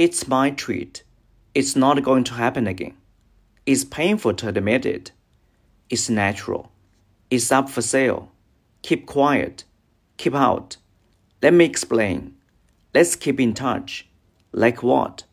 It's my treat. It's not going to happen again. It's painful to admit it. It's natural. It's up for sale. Keep quiet. Keep out. Let me explain. Let's keep in touch. Like what?